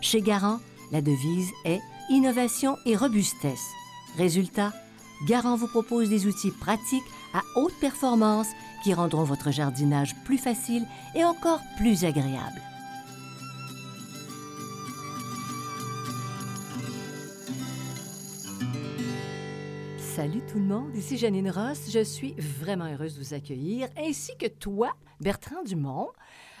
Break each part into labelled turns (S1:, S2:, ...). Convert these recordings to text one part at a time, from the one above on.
S1: Chez Garant, la devise est innovation et robustesse. Résultat, Garant vous propose des outils pratiques à haute performance qui rendront votre jardinage plus facile et encore plus agréable. Salut tout le monde, ici Janine Ross. Je suis vraiment heureuse de vous accueillir, ainsi que toi, Bertrand Dumont,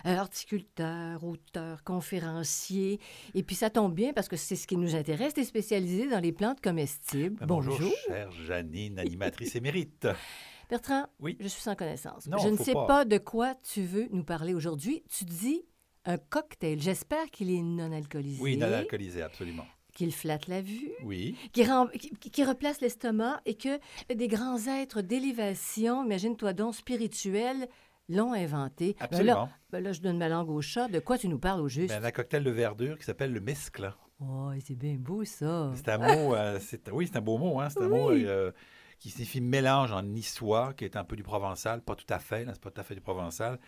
S1: euh, horticulteur, auteur, conférencier. Et puis ça tombe bien parce que c'est ce qui nous intéresse, tu es spécialisé dans les plantes comestibles.
S2: Ben, bonjour, chère Janine, animatrice émérite.
S1: Bertrand,
S2: Oui.
S1: je suis sans connaissance.
S2: Non,
S1: je ne sais
S2: pas.
S1: pas. de quoi tu veux nous parler aujourd'hui. Tu dis un cocktail. J'espère qu'il est non alcoolisé,
S2: Oui, non alcoolisé, absolument.
S1: Qu'il flatte la vue,
S2: Oui.
S1: qui, rend- qui- qui replace l'estomac et que des grands êtres d'élévation, imagine-toi donc, spirituels, l'ont inventé. Ben
S2: Absolument.
S1: là, ben là, je donne ma langue au chat. De quoi tu nous parles au juste?
S2: Ben, un cocktail de verdure qui s'appelle le mesclin.
S1: Oh, c'est bien beau, ça.
S2: C'est un mot, euh, c'est- oui, c'est un beau mot, hein, c'est un mot euh, qui signifie mélange en niçois, qui est un peu du provençal, pas tout à fait, c'est pas tout à fait du provençal.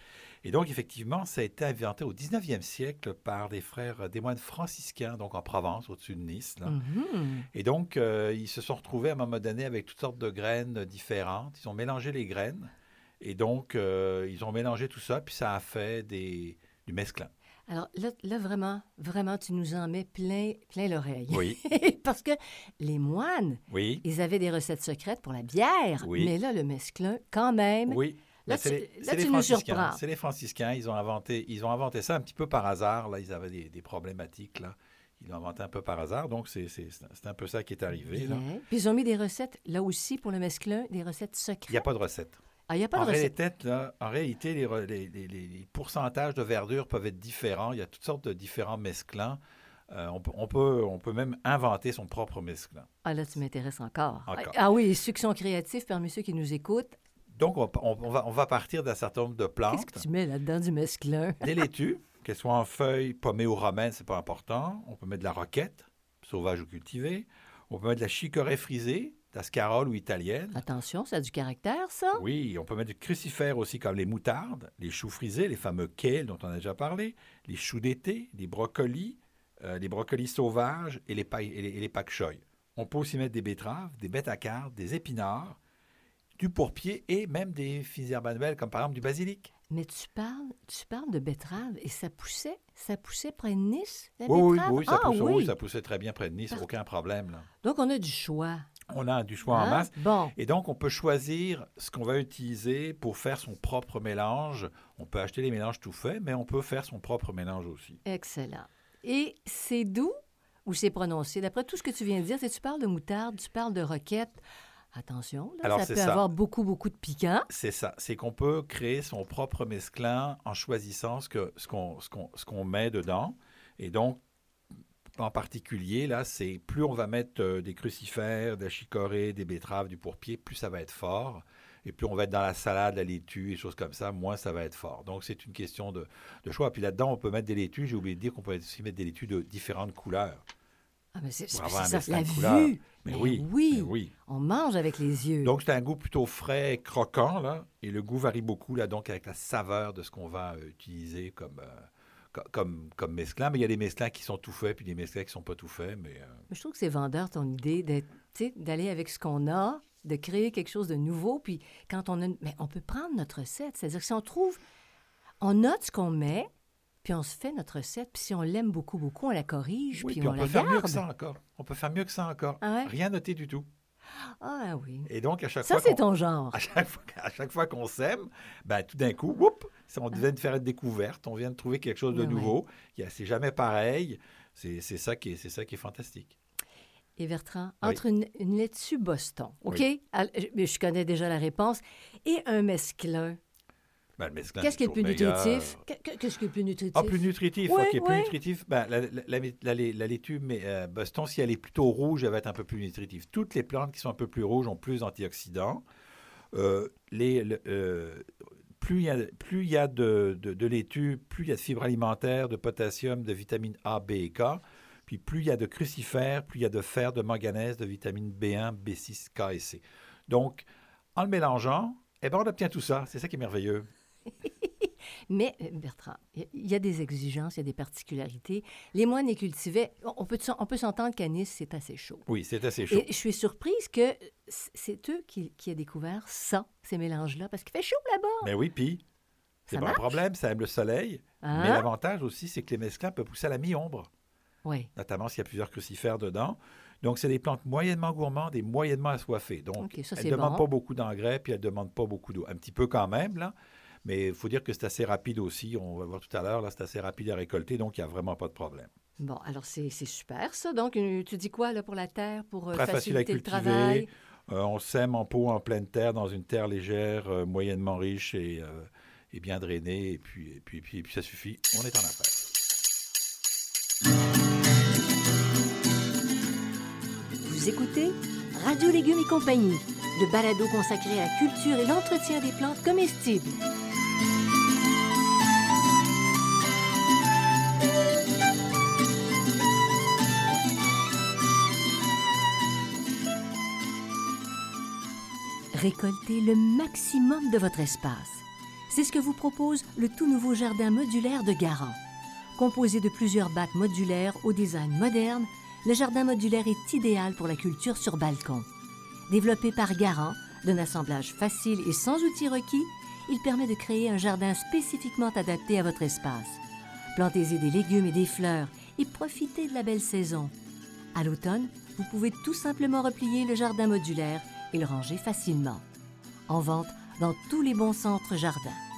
S2: Et donc, effectivement, ça a été inventé au 19e siècle par des frères, des moines franciscains, donc en Provence, au-dessus de Nice. là.
S1: Mhm.
S2: Et donc, euh, ils se sont retrouvés à un moment donné avec toutes sortes de graines différentes. Ils ont mélangé les graines. Et donc, euh, ils ont mélangé tout ça, puis ça a fait des, du mesclin.
S1: Alors là, là, vraiment, vraiment, tu nous en mets plein, plein l'oreille.
S2: Oui,
S1: Parce que les moines,
S2: oui,
S1: ils avaient des recettes secrètes pour la bière.
S2: Oui.
S1: Mais là, le mesclin, quand même.
S2: oui.
S1: Là, tu-
S2: les-
S1: là, tu nous
S2: franciscains.
S1: surprends.
S2: C'est les franciscains. Ils ont inventé, ils ont inventé ça un petit peu par hasard. Là, ils avaient des, des problématiques là. Ils l'ont inventé un peu par hasard. Donc, c'est c'est- c'est un peu ça qui est arrivé. là.
S1: Puis ils ont mis des recettes, là aussi, pour le mesclin, des recettes secrètes.
S2: Il n'y a pas de recette.
S1: Ah, n'y a pas
S2: en,
S1: de recette.
S2: réalité, là, en réalité, les, re- les- les- les- les pourcentages de verdure peuvent être différents. Il y a toutes sortes de différents mesclins. Euh, on, peut, on, peut, on peut même inventer son propre mesclin.
S1: Ah, là, tu m'intéresses encore.
S2: Encore.
S1: Ah oui, sont créatifs, parmi ceux qui nous écoutent,
S2: Donc, on, va, on va partir d'un certain nombre de
S1: qu'est-ce
S2: plantes.
S1: que tu mets là-dedans du mesclin?
S2: Des laitues, qu'elles soient en feuilles, pommées ou romaines, c'est pas important. On peut mettre de la roquette, sauvage ou cultivée. On peut mettre de la chicorée frisée, de la scarole ou italienne.
S1: Attention, ça a du caractère, ça?
S2: Oui, on peut mettre du crucifère aussi, comme les moutardes, les choux frisés, les fameux kale dont on a déjà parlé, les choux d'été, les brocolis, euh, les brocolis sauvages et les, pailles- et les, et les pak choy. On peut aussi mettre des betteraves, des bêtes à cartes, des épinards, du pourpier et même des fines herbes annuelles, comme par exemple du basilic.
S1: Mais tu parles, tu parles de betterave et ça poussait, ça poussait près de Nice, la
S2: Oui, oui,
S1: betterave?
S2: oui, ça,
S1: ah,
S2: pousse-
S1: oui.
S2: ça poussait très bien près de Nice, aucun problème. là.
S1: Donc, on a du choix.
S2: On a du choix en
S1: hein?
S2: masse.
S1: Bon,
S2: Et donc, on peut choisir ce qu'on va utiliser pour faire son propre mélange. On peut acheter les mélanges tout faits, mais on peut faire son propre mélange aussi.
S1: excellent. Et c'est doux ou c'est prononcé? D'après tout ce que tu viens de dire, c'est- tu parles de moutarde, tu parles de roquette. Attention, là,
S2: Alors,
S1: ça peut
S2: ça.
S1: avoir beaucoup, beaucoup de piquant.
S2: C'est ça. C'est qu'on peut créer son propre mesclin en choisissant ce qu'on ce qu'on- ce qu'on met dedans. Et donc, en particulier, là, c'est plus on va mettre euh, des crucifères, de la chicorée, des betteraves, du pourpier, plus ça va être fort. Et plus on va être dans la salade, la laitue et choses comme ça, moins ça va être fort. Donc, c'est une question de, de choix. Puis là-dedans, on peut mettre des laitues. J'ai oublié de dire qu'on peut aussi mettre des laitues de différentes couleurs.
S1: Ah, mais c'est ça, la
S2: couleur.
S1: vue.
S2: Mais
S1: Mais
S2: oui,
S1: oui.
S2: mais oui.
S1: On mange avec les yeux.
S2: Donc, c'est un goût plutôt frais, croquant, là. Et le goût varie beaucoup, là, donc, avec la saveur de ce qu'on va euh, utiliser comme, euh, comme, comme mesclin. Mais il y a des mesclins qui sont tout faits, puis des mesclins qui ne sont pas tout faits. Mais euh,
S1: Mais Je trouve que c'est vendeur ton idée d'aller avec ce qu'on a, de créer quelque chose de nouveau. Puis quand on a. Mais on peut prendre notre recette. C'est-à-dire que si on trouve. On note ce qu'on met, puis on se fait notre recette. Puis si on l'aime beaucoup, beaucoup, on la corrige,
S2: oui,
S1: puis,
S2: puis
S1: on,
S2: on
S1: la
S2: peut faire mieux que ça encore. On peut faire mieux que ça encore.
S1: Ah ouais?
S2: Rien noté du tout.
S1: Ah oui.
S2: Et donc, à chaque
S1: Ça,
S2: fois
S1: c'est
S2: qu'on-
S1: ton genre.
S2: à chaque fois, à chaque fois qu'on sème, ben, tout d'un coup, whoop, ça, on vient de faire une découverte, on vient de trouver quelque chose de
S1: Ah
S2: nouveau. A- C'est jamais pareil. C'est ça, qui est- ça qui est fantastique.
S1: Et Bertrand,
S2: Oui.
S1: entre une, une laitue Boston, OK?
S2: Oui.
S1: Je- mais je connais déjà la réponse, et un mesclun,
S2: Ben,
S1: qu'est-ce qui est le plus nutritif? Qu'est- Qu'est-ce qui est le plus nutritif?
S2: Ah, plus nutritif,
S1: Oui,
S2: OK, plus
S1: oui.
S2: nutritif. Ben, la, la, la, la- la- la laitue mais, euh, Boston, si elle est plutôt rouge, elle va être un peu plus nutritive. Toutes les plantes qui sont un peu plus rouges ont plus d'antioxydants. Euh, les, le- euh, plus il y a, de laitue, plus il y a de fibres alimentaires, de potassium, de vitamines A, B et K. Puis plus il y a de crucifères, plus il y a de fer, de manganèse, de vitamines B1, B6, K et C. Donc, en le mélangeant, eh ben, on obtient tout ça. C'est ça qui est merveilleux.
S1: Mais, euh, Bertrand, il y a- des exigences, il y a des particularités. Les moines les cultivaient. On peut, on peut s'entendre qu'à Nice, c'est assez chaud.
S2: Oui, c'est assez chaud.
S1: Et je suis surprise que c'est eux qui, qui a découvert ça, ces mélanges-là, parce qu'il fait chaud là-bas.
S2: Mais oui, puis, c'est pas un problème, ça aime le soleil.
S1: Hein?
S2: Mais l'avantage aussi, c'est que les mesclins peuvent pousser à la mi-ombre,
S1: Oui.
S2: notamment s'il y a plusieurs crucifères dedans. Donc, c'est des plantes moyennement gourmandes et moyennement assoiffées. Donc,
S1: ça,
S2: elles ne demandent
S1: bon.
S2: pas beaucoup d'engrais, puis elles ne demandent pas beaucoup d'eau. Un petit peu quand même, là. Mais il faut dire que c'est assez rapide aussi. On va voir tout à l'heure, là, c'est assez rapide à récolter, donc il n'y a vraiment pas de problème.
S1: Bon, alors c'est c'est super, ça. Donc, euh, tu dis quoi, là, pour la terre, pour euh,
S2: Très facile à
S1: faciliter le
S2: cultiver.
S1: travail?
S2: Euh, on sème en pot en pleine terre, dans une terre légère, euh, moyennement riche et, euh, et bien drainée. Et puis, et, puis, et, puis, et puis ça suffit, on est en affaire.
S1: Vous écoutez Radio Légumes et compagnie, le balado consacré à la culture et l'entretien des plantes comestibles. Récoltez le maximum de votre espace. C'est ce que vous propose le tout nouveau jardin modulaire de Garant. Composé de plusieurs bacs modulaires au design moderne, le jardin modulaire est idéal pour la culture sur balcon. Développé par Garant, d'un assemblage facile et sans outils requis, il permet de créer un jardin spécifiquement adapté à votre espace. Plantez-y des légumes et des fleurs et profitez de la belle saison. À l'automne, vous pouvez tout simplement replier le jardin modulaire et le ranger facilement. En vente dans tous les bons centres jardins.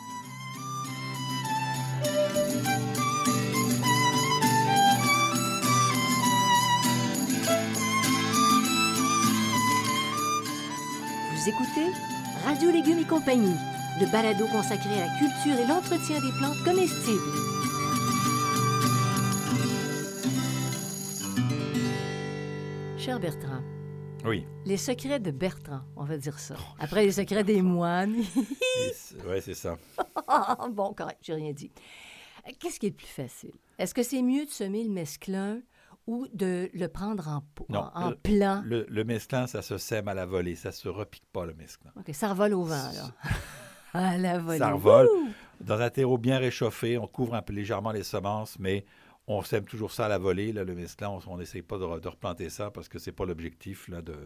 S1: Vous écoutez Radio Légumes et compagnie, le balado consacré à la culture et l'entretien des plantes comestibles. Cher Bertrand,
S2: Oui.
S1: les secrets de Bertrand, on va dire ça. Après les secrets des moines.
S2: Oui, c'est ça.
S1: Bon, correct, j'ai rien dit. Qu'est-ce qui est le plus facile? Est-ce que c'est mieux de semer le mesclun ou de le prendre en,
S2: Non,
S1: en, en
S2: le-
S1: plant?
S2: Le, le mesclin, ça se sème à la volée. Ça se repique pas, le mesclin.
S1: OK, ça revole au vent, là. à la volée.
S2: Ça revole. Dans un terreau bien réchauffé, on couvre un peu légèrement les semences, mais on sème toujours ça à la volée. Là, le mesclin, on n'essaye pas de, re- de replanter ça parce que c'est pas l'objectif là, de,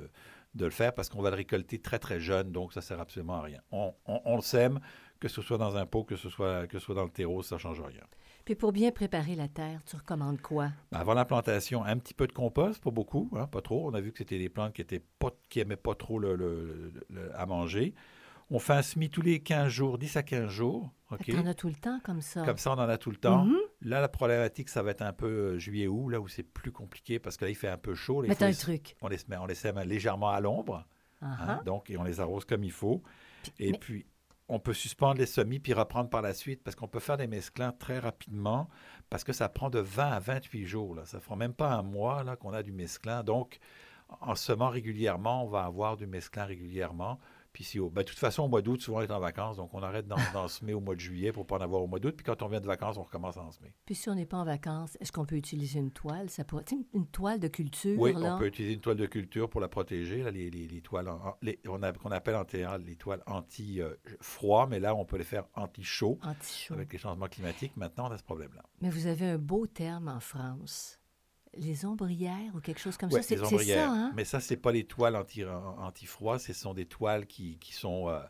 S2: de le faire parce qu'on va le récolter très, très jeune, donc ça sert absolument à rien. On, on- on le sème, que ce soit dans un pot, que ce soit, que ce soit dans le terreau, ça change rien.
S1: Puis pour bien préparer la terre, tu recommandes quoi?
S2: Ben, Avant la plantation, un petit peu de compost, pas beaucoup, hein, pas trop. On a vu que c'était des plantes qui étaient pas, qui aimaient pas trop le, le- le- le- à manger. On fait un semis tous les 15 jours, 10 à 15 jours. OK?
S1: T'en as tout le temps comme ça?
S2: Comme ça, on en a tout le temps.
S1: Mhm.
S2: Là, la problématique, ça va être un peu euh, juillet-août, là où c'est plus compliqué parce que là, il fait un peu chaud.
S1: Mais un
S2: les-
S1: truc.
S2: On les, on les sème légèrement à l'ombre,
S1: Ah,
S2: hein, donc, et on les arrose comme il faut. Et
S1: mais-
S2: puis, on peut suspendre les semis puis reprendre par la suite parce qu'on peut faire des mesclins très rapidement parce que ça prend de 20 à 28 jours. Là. Ça ne fera même pas un mois qu'on a du mesclin. Donc, en semant régulièrement, on va avoir du mesclin régulièrement. Puis si ben, de toute façon, au mois d'août, souvent, on est en vacances, donc on arrête d'en, semer au mois de juillet pour ne pas en avoir au mois d'août. Puis quand on vient de vacances, on recommence à en semer.
S1: Puis si on n'est pas en vacances, est-ce qu'on peut utiliser une toile? Ça pourrait... une toile de culture,
S2: Oui,
S1: là?
S2: on peut utiliser une toile de culture pour la protéger. Là, les, les- les toiles, qu'on appelle en théâtre les toiles anti-froid, mais là, on peut les faire anti-chaud.
S1: Anti-chaud.
S2: Avec les changements climatiques, maintenant, on a ce problème-là.
S1: Mais vous avez un beau terme en France. Les ombrières ou quelque chose comme
S2: Ouais,
S1: ça. C'est ça, hein?
S2: Mais ça, c'est pas les toiles anti, anti-froid, ce sont des toiles qui, qui sont euh,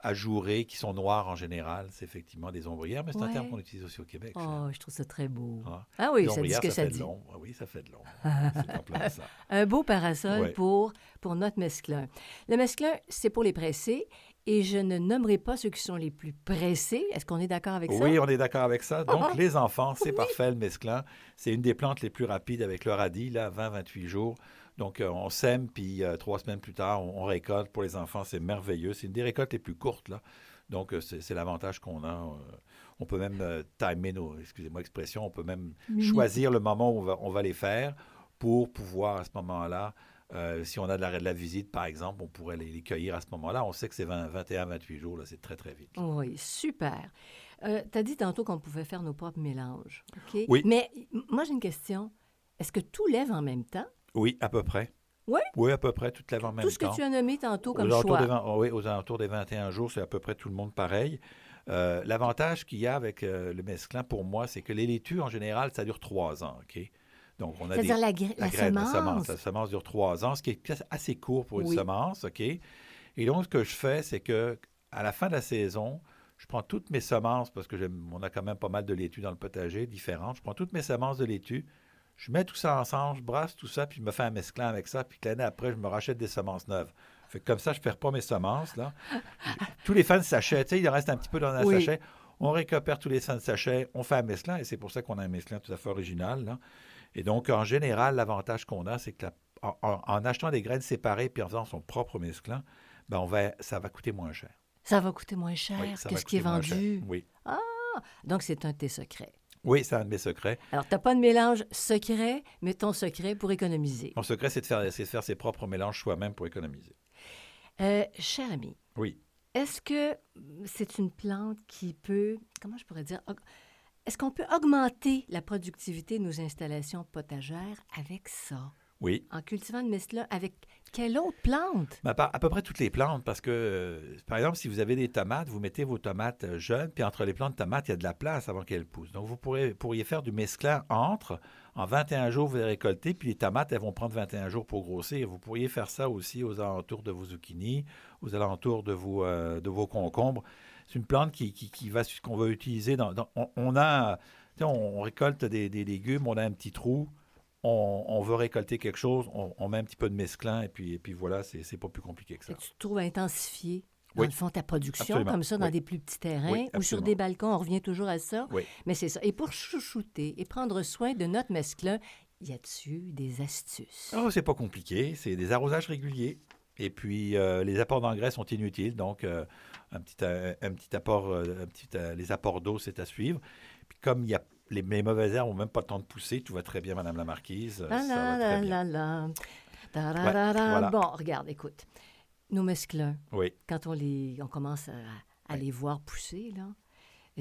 S2: ajourées, qui sont noires en général. C'est effectivement des ombrières, mais c'est un terme qu'on utilise aussi au Québec. ça.
S1: Oh, je trouve ça très beau.
S2: Ah.
S1: Ah oui, ça dit ce que ça dit.
S2: Ah oui, ça fait de l'ombre.
S1: Un beau parasol
S2: Ouais.
S1: pour, pour notre mesclun. Le mesclun, c'est pour les pressés et je ne nommerai pas ceux qui sont les plus pressés. Est-ce qu'on est d'accord avec ça?
S2: Oui, on est d'accord avec ça. Donc,
S1: Ah,
S2: les enfants, c'est parfait, le mesclin. C'est une des plantes les plus rapides avec le radis, là, 20-28 jours. Donc, euh, on sème, puis euh, trois semaines plus tard, on, on récolte. Pour les enfants, c'est merveilleux. C'est une des récoltes les plus courtes, là. Donc, euh, c'est l'avantage qu'on a. on peut même euh, timer nos, excusez-moi l'expression, on peut même choisir le moment où on va, on va les faire pour pouvoir, à ce moment-là, euh, si on a de la, de la visite, par exemple, on pourrait les, les cueillir à ce moment-là. On sait que c'est 21-28 jours, là, c'est très, très vite.
S1: Oui, super. tu as dit tantôt qu'on pouvait faire nos propres mélanges. OK?
S2: Oui.
S1: Mais moi, j'ai une question. Est-ce que tout lève en même temps?
S2: Oui, à peu près.
S1: Oui?
S2: Oui, à peu près, tout lève en même
S1: Tout ce
S2: temps.
S1: que tu as nommé tantôt comme
S2: aux
S1: choix.
S2: des 20 oui, aux alentours des 21 jours, c'est à peu près tout le monde pareil. Euh, L'avantage qu'il y a avec euh, le mesclin, pour moi, c'est que les laitues, en général, ça dure trois ans. OK? Donc, on a des,
S1: la,
S2: la
S1: la
S2: graine,
S1: semence.
S2: la semence. La semence dure trois ans, ce qui est assez court pour une
S1: Oui.
S2: semence. OK? Et donc, ce que je fais, c'est que à la fin de la saison, je prends toutes mes semences, parce que on a quand même pas mal de laitues dans le potager, différentes. Je prends toutes mes semences de laitue, je mets tout ça ensemble, je brasse tout ça, puis je me fais un mesclin avec ça, puis que l'année après, je me rachète des semences neuves. Fait que comme ça, je ne perds pas mes semences. Là. tous les fins de sachet, tu sais, il en reste un petit peu dans un
S1: Oui.
S2: sachet. On récupère tous les fins de sachet, on fait un mesclin, et c'est pour ça qu'on a un mesclin tout à fait original. là. Et donc, en général, l'avantage qu'on a, c'est que la- en, achetant des graines séparées puis en faisant son propre mesclin, ben on va, ça va coûter moins cher.
S1: Ça va coûter moins cher?
S2: Oui,
S1: que ce qui est vendu?
S2: Oui,
S1: Donc, c'est un de tes secrets.
S2: oui c'est un de mes secrets.
S1: Alors, tu n'as pas de mélange secret, mais ton secret pour économiser.
S2: Mon secret, c'est de, faire, c'est de faire ses propres mélanges soi-même pour économiser.
S1: Euh, cher ami,
S2: Oui.
S1: est-ce que c'est une plante qui peut, comment je pourrais dire, est-ce qu'on peut augmenter la productivité de nos installations potagères avec ça?
S2: Oui.
S1: En cultivant le mesclun, avec quelle autre plante?
S2: Ben, à peu près toutes les plantes, parce que, euh, par exemple, si vous avez des tomates, vous mettez vos tomates euh, jeunes, puis entre les plantes de tomates, il y a de la place avant qu'elles poussent. Donc, vous pourrez, pourriez faire du mesclin entre. En 21 jours, vous les récoltez, puis les tomates, elles vont prendre 21 jours pour grossir. Vous pourriez faire ça aussi aux alentours de vos zucchinis, aux alentours de vos, euh, de vos concombres. C'est une plante qui, qui, qui va, qu'on va utiliser dans... dans- on, on a... tu sais, On, récolte des, des légumes, on a un petit trou, on, on veut récolter quelque chose, on, on met un petit peu de mesclin, et puis, et puis voilà, c'est pas plus compliqué que ça.
S1: Et tu trouves intensifier, dans
S2: Oui.
S1: le fond, ta production,
S2: Absolument.
S1: comme ça, dans
S2: Oui.
S1: des plus petits terrains
S2: Oui,
S1: ou sur des balcons, on revient toujours à ça.
S2: Oui.
S1: Mais c'est ça. Et pour chouchouter et prendre soin de notre mesclun, y a-tu des astuces?
S2: Oh, c'est pas compliqué, c'est des arrosages réguliers. Et puis, euh, les apports d'engrais sont inutiles, donc euh, un, petit, euh, un petit apport, un petit, les apports d'eau, c'est à suivre. Puis comme il y a, les, les mauvaises herbes n'ont même pas le temps de pousser, tout va très bien, Madame la Marquise.
S1: La
S2: ça
S1: la
S2: va très bien.
S1: la
S2: voilà.
S1: Bon, regarde, écoute. Nos mesclins,
S2: Oui,
S1: quand on, les, on commence à, à les voir pousser, là,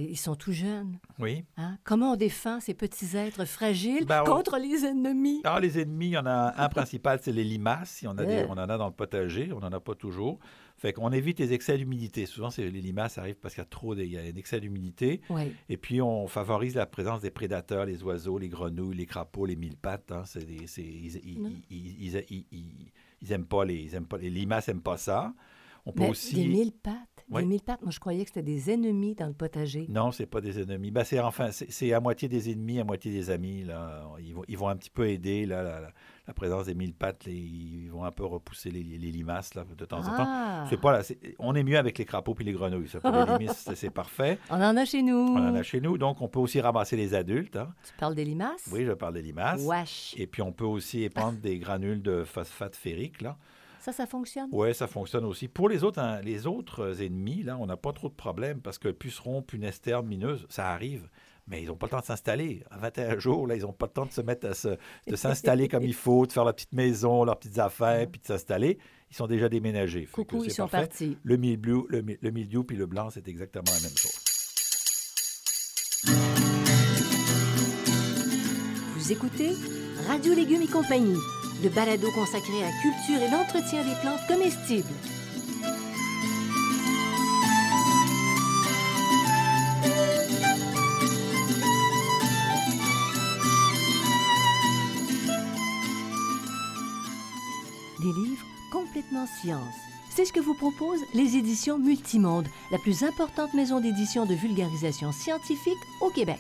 S1: ils sont tout jeunes.
S2: oui.
S1: hein? Comment on défend ces petits êtres fragiles
S2: Ben, on-
S1: contre les ennemis?
S2: Alors, les ennemis, il y en a un principal, c'est les limaces. Il y en a des- on en a dans le potager, on n'en a pas toujours. Fait qu'on évite les excès d'humidité. Souvent, les limaces arrivent parce qu'il y a trop de- il y a un excès d'humidité.
S1: Oui.
S2: Et puis, on favorise la présence des prédateurs, les oiseaux, les grenouilles, les crapauds, les mille pattes. hein. Des- ils, ils,
S1: Non.
S2: ils- ils- ils- ils- ils aiment pas les, ils aiment pas les limaces, n'aiment pas ça. On peut
S1: Mais
S2: aussi.
S1: Des mille pattes.
S2: Oui.
S1: Des mille pattes. Moi, je croyais que c'était des ennemis dans le potager.
S2: Non, c'est pas des ennemis. Ben, c'est enfin, c'est à moitié des ennemis, à moitié des amis. Là. Ils, vont, ils vont un petit peu aider là, la, présence des mille pattes. les- ils vont un peu repousser les, les limaces là, de temps en temps.
S1: Ah,
S2: C'est pas là, on est mieux avec les crapauds puis les grenouilles. Ça, pour les limaces, c'est- c'est parfait.
S1: on en a chez nous.
S2: On en a chez nous, donc on peut aussi ramasser les adultes. hein.
S1: Tu parles des limaces?
S2: Oui, je parle des limaces.
S1: Wesh.
S2: Et puis, on peut aussi épandre des granules de phosphate ferrique. Là.
S1: Ça, ça fonctionne?
S2: Oui, ça fonctionne aussi. Pour les autres, hein, les autres ennemis, là, on n'a pas trop de problèmes parce que pucerons, punestères, mineuses, ça arrive. Mais ils n'ont pas le temps de s'installer. À 21 jours, là, ils n'ont pas le temps de se mettre à se- de s'installer comme il faut, de faire leur petite maison, leurs petites affaires, puis de s'installer. Ils sont déjà déménagés.
S1: Coucou, ils sont
S2: parfait.
S1: partis.
S2: Le mildiou, le, le mildiou puis le blanc, c'est exactement la même chose.
S1: Vous écoutez Radio Légumes et compagnie, le balado consacré à la culture et l'entretien des plantes comestibles. Des livres complètement science. C'est ce que vous propose les éditions Multimonde, la plus importante maison d'édition de vulgarisation scientifique au Québec.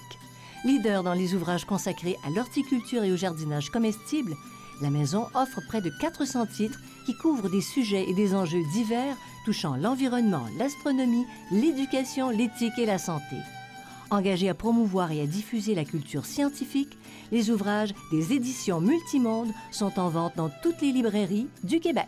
S1: Leader dans les ouvrages consacrés à l'horticulture et au jardinage comestible, la maison offre près de 400 titres qui couvrent des sujets et des enjeux divers touchant l'environnement, l'astronomie, l'éducation, l'éthique et la santé. Engagés à promouvoir et à diffuser la culture scientifique, les ouvrages des éditions Multimonde sont en vente dans toutes les librairies du Québec.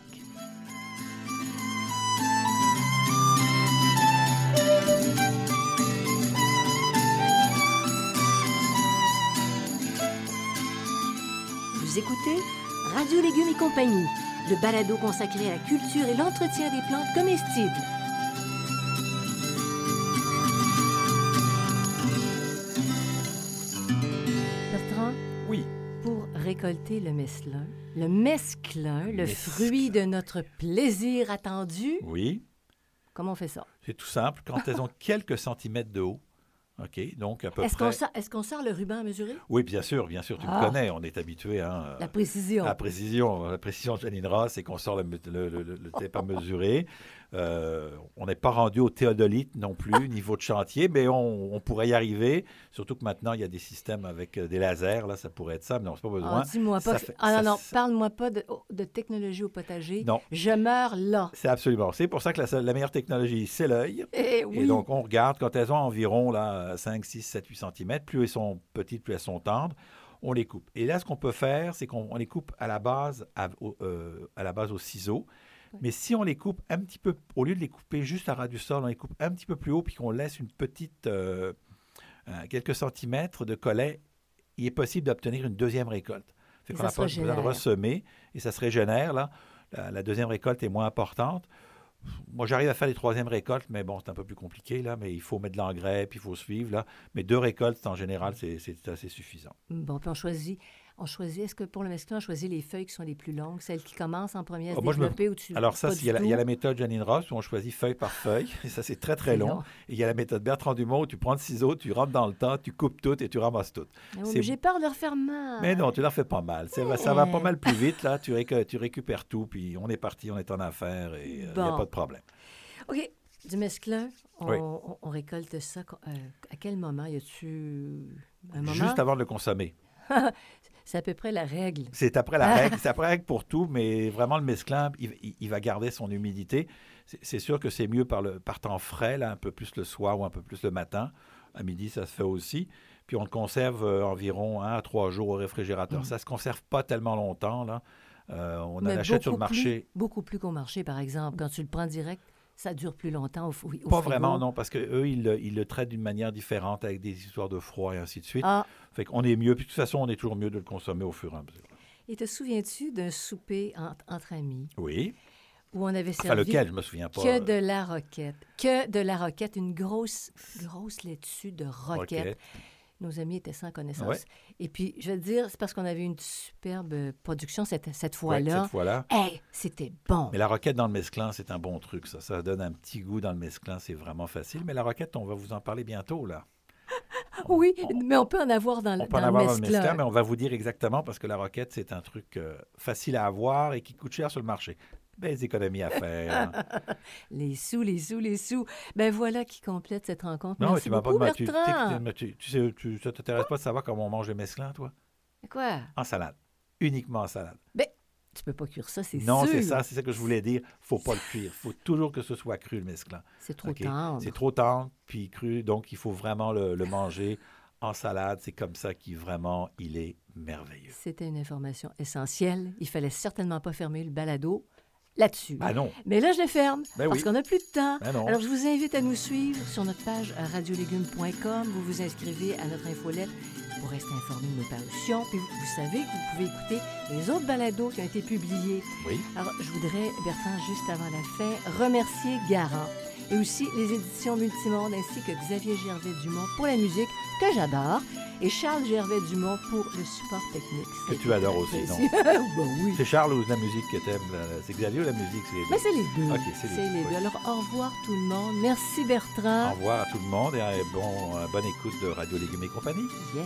S1: Vous écoutez Radio Légumes et compagnie, le balado consacré à la culture et l'entretien des plantes comestibles. Bertrand,
S2: Oui.
S1: pour récolter le mesclun, le mesclun, le fruit de notre plaisir attendu,
S2: Oui.
S1: comment on fait ça?
S2: C'est tout simple. Quand elles ont quelques centimètres de haut, OK, donc à peu
S1: Est-ce
S2: près.
S1: qu'on sort, est-ce qu'on sort le ruban à mesurer?
S2: Oui, bien sûr, bien sûr, tu
S1: Ah.
S2: me connais, on est habitué hein,
S1: La précision.
S2: à la précision. La précision de Janine Ross, c'est qu'on sort le, le, le, le- tape à mesurer. Euh, on n'est pas rendu au théodolite non plus, niveau de chantier, mais on, on pourrait y arriver. Surtout que maintenant, il y a des systèmes avec euh, des lasers, là, ça pourrait être ça, mais non, c'est pas besoin.
S1: Ah, dis-moi pas.
S2: fait-
S1: ah non,
S2: ça-
S1: non, parle-moi pas de, oh, de technologie au potager.
S2: Non.
S1: Je meurs là.
S2: C'est absolument. C'est pour ça que la, la meilleure technologie, c'est l'œil.
S1: Eh oui.
S2: Et donc, on regarde quand elles ont environ là, 5, 6, 7, 8 cm. Plus elles sont petites, plus elles sont tendres. On les coupe. Et là, ce qu'on peut faire, c'est qu'on on les coupe à la base, à, au, euh, à la base au ciseau. Mais si on les coupe un petit peu, au lieu de les couper juste à ras du sol, on les coupe un petit peu plus haut, puis qu'on laisse une petite, euh, euh, quelques centimètres de collet, il est possible d'obtenir une deuxième récolte. Fait qu'on n'a pas besoin de ressemer et ça se régénère. Là. La, la deuxième récolte est moins importante. Moi, j'arrive à faire les troisièmes récoltes, mais bon, c'est un peu plus compliqué, là. Mais il faut mettre de l'engrais, puis il faut suivre, là. Mais deux récoltes, en général, c'est assez suffisant.
S1: Bon, puis on choisit. On choisit. Est-ce que pour le mesclun, on choisit les feuilles qui sont les plus longues, celles qui commencent en premier à se
S2: Ah, moi, je me-
S1: développer ou tu
S2: Alors ça, il y, a la- il y a
S1: tout?
S2: la méthode Janine Ross où on choisit feuille par feuille, et ça, c'est très, très long.
S1: long.
S2: Et il y a la méthode Bertrand Dumont où tu prends le ciseau, tu rentres dans le temps, tu coupes tout et tu ramasses tout.
S1: Oui, J'ai peur de leur faire mal.
S2: Mais non, tu leur fais pas mal. Ça va, ça va pas mal plus vite, là. Tu, réc- tu récupères tout, puis on est parti, on est en affaires, et il n'y a pas de problème.
S1: OK. Du mesclun, on,
S2: Oui.
S1: on- on récolte ça. euh, à quel moment? Y a-tu un moment?
S2: Juste avant de le consommer.
S1: C'est à peu près la règle.
S2: C'est après la règle, c'est après la règle pour tout, mais vraiment le mesclin, il, il- il va garder son humidité. C'est- sûr que c'est mieux par, le, par temps frais, là, un peu plus le soir ou un peu plus le matin. À midi, ça se fait aussi. Puis on le conserve euh, environ un à trois jours au réfrigérateur.
S1: Mhm.
S2: Ça ne se conserve pas tellement longtemps. Là. Euh, on en achète sur le
S1: plus-
S2: marché.
S1: beaucoup plus qu'au marché, par exemple. Quand tu le prends direct, ça dure plus longtemps au, au
S2: Pas
S1: frigo.
S2: vraiment, non, parce qu'eux, ils, le- ils le traitent d'une manière différente avec des histoires de froid et ainsi de suite.
S1: Ah,
S2: Fait qu'on est mieux. Puis de toute façon, on est toujours mieux de le consommer au fur et à mesure.
S1: et te souviens-tu d'un souper entre, entre amis?
S2: Oui.
S1: où on avait
S2: Enfin,
S1: servi
S2: lequel, je me souviens pas.
S1: que de la roquette? Que de la roquette, une grosse, grosse laitue de roquette.
S2: Roquette.
S1: Nos amis étaient sans connaissance.
S2: Ouais.
S1: Et puis, je veux dire, c'est parce qu'on avait une superbe production cette, cette
S2: Ouais,
S1: fois-là.
S2: cette fois-là.
S1: Hey, c'était bon.
S2: Mais la roquette dans le mesclin, c'est un bon truc, ça. Ça donne un petit goût dans le mesclin, c'est vraiment facile. Mais la roquette, on va vous en parler bientôt, là.
S1: oui,
S2: on-
S1: mais on peut en avoir dans, le-
S2: On peut en avoir
S1: le
S2: dans le mesclin, mais on va vous dire exactement parce que la roquette, c'est un truc euh, facile à avoir et qui coûte cher sur le marché. Belles économies à faire.
S1: Les sous, les sous, les sous. Ben voilà qui complète cette rencontre.
S2: non,
S1: Merci
S2: tu m'as pas demandé. Tu, tu sais tu, ça t'intéresse pas de savoir comment on mange le mesclin, toi?
S1: Quoi?
S2: En salade. Uniquement en salade.
S1: Tu peux pas cuire ça, c'est
S2: Non,
S1: sûr.
S2: c'est ça, c'est ça que je voulais dire. faut pas le cuire. faut toujours que ce soit cru, le mesclin.
S1: C'est trop
S2: OK?
S1: tendre.
S2: C'est trop tendre, puis cru, donc il faut vraiment le, le manger en salade. C'est comme ça qu'il vraiment, il est merveilleux.
S1: C'était une information essentielle. Il fallait certainement pas fermer le balado là-dessus.
S2: Ah non,
S1: Mais là, je le ferme
S2: Ben
S1: parce
S2: oui.
S1: qu'on n'a plus de temps.
S2: non.
S1: Alors, je vous invite à nous suivre sur notre page radiolégumes.com. Vous vous inscrivez à notre infolette pour rester informé de nos parutions. Puis vous, vous savez que vous pouvez écouter les autres balados qui ont été publiés.
S2: oui.
S1: Alors, je voudrais, Bertrand, juste avant la fin, remercier Garant et aussi les éditions Multimonde ainsi que Xavier Gervais-Dumont pour la musique que j'adore et Charles Gervais-Dumont pour le support technique.
S2: Que tu adores aussi, non?
S1: ben oui.
S2: C'est Charles ou la musique que t'aimes? C'est Xavier ou la musique? C'est les deux?
S1: Mais c'est les deux.
S2: C'est les deux, oui.
S1: Alors, au revoir tout le monde. Merci
S2: Au
S1: Bertrand.
S2: revoir à tout le monde et euh, bon, euh, bonne écoute de Radio Légumes et compagnie.
S1: Yes.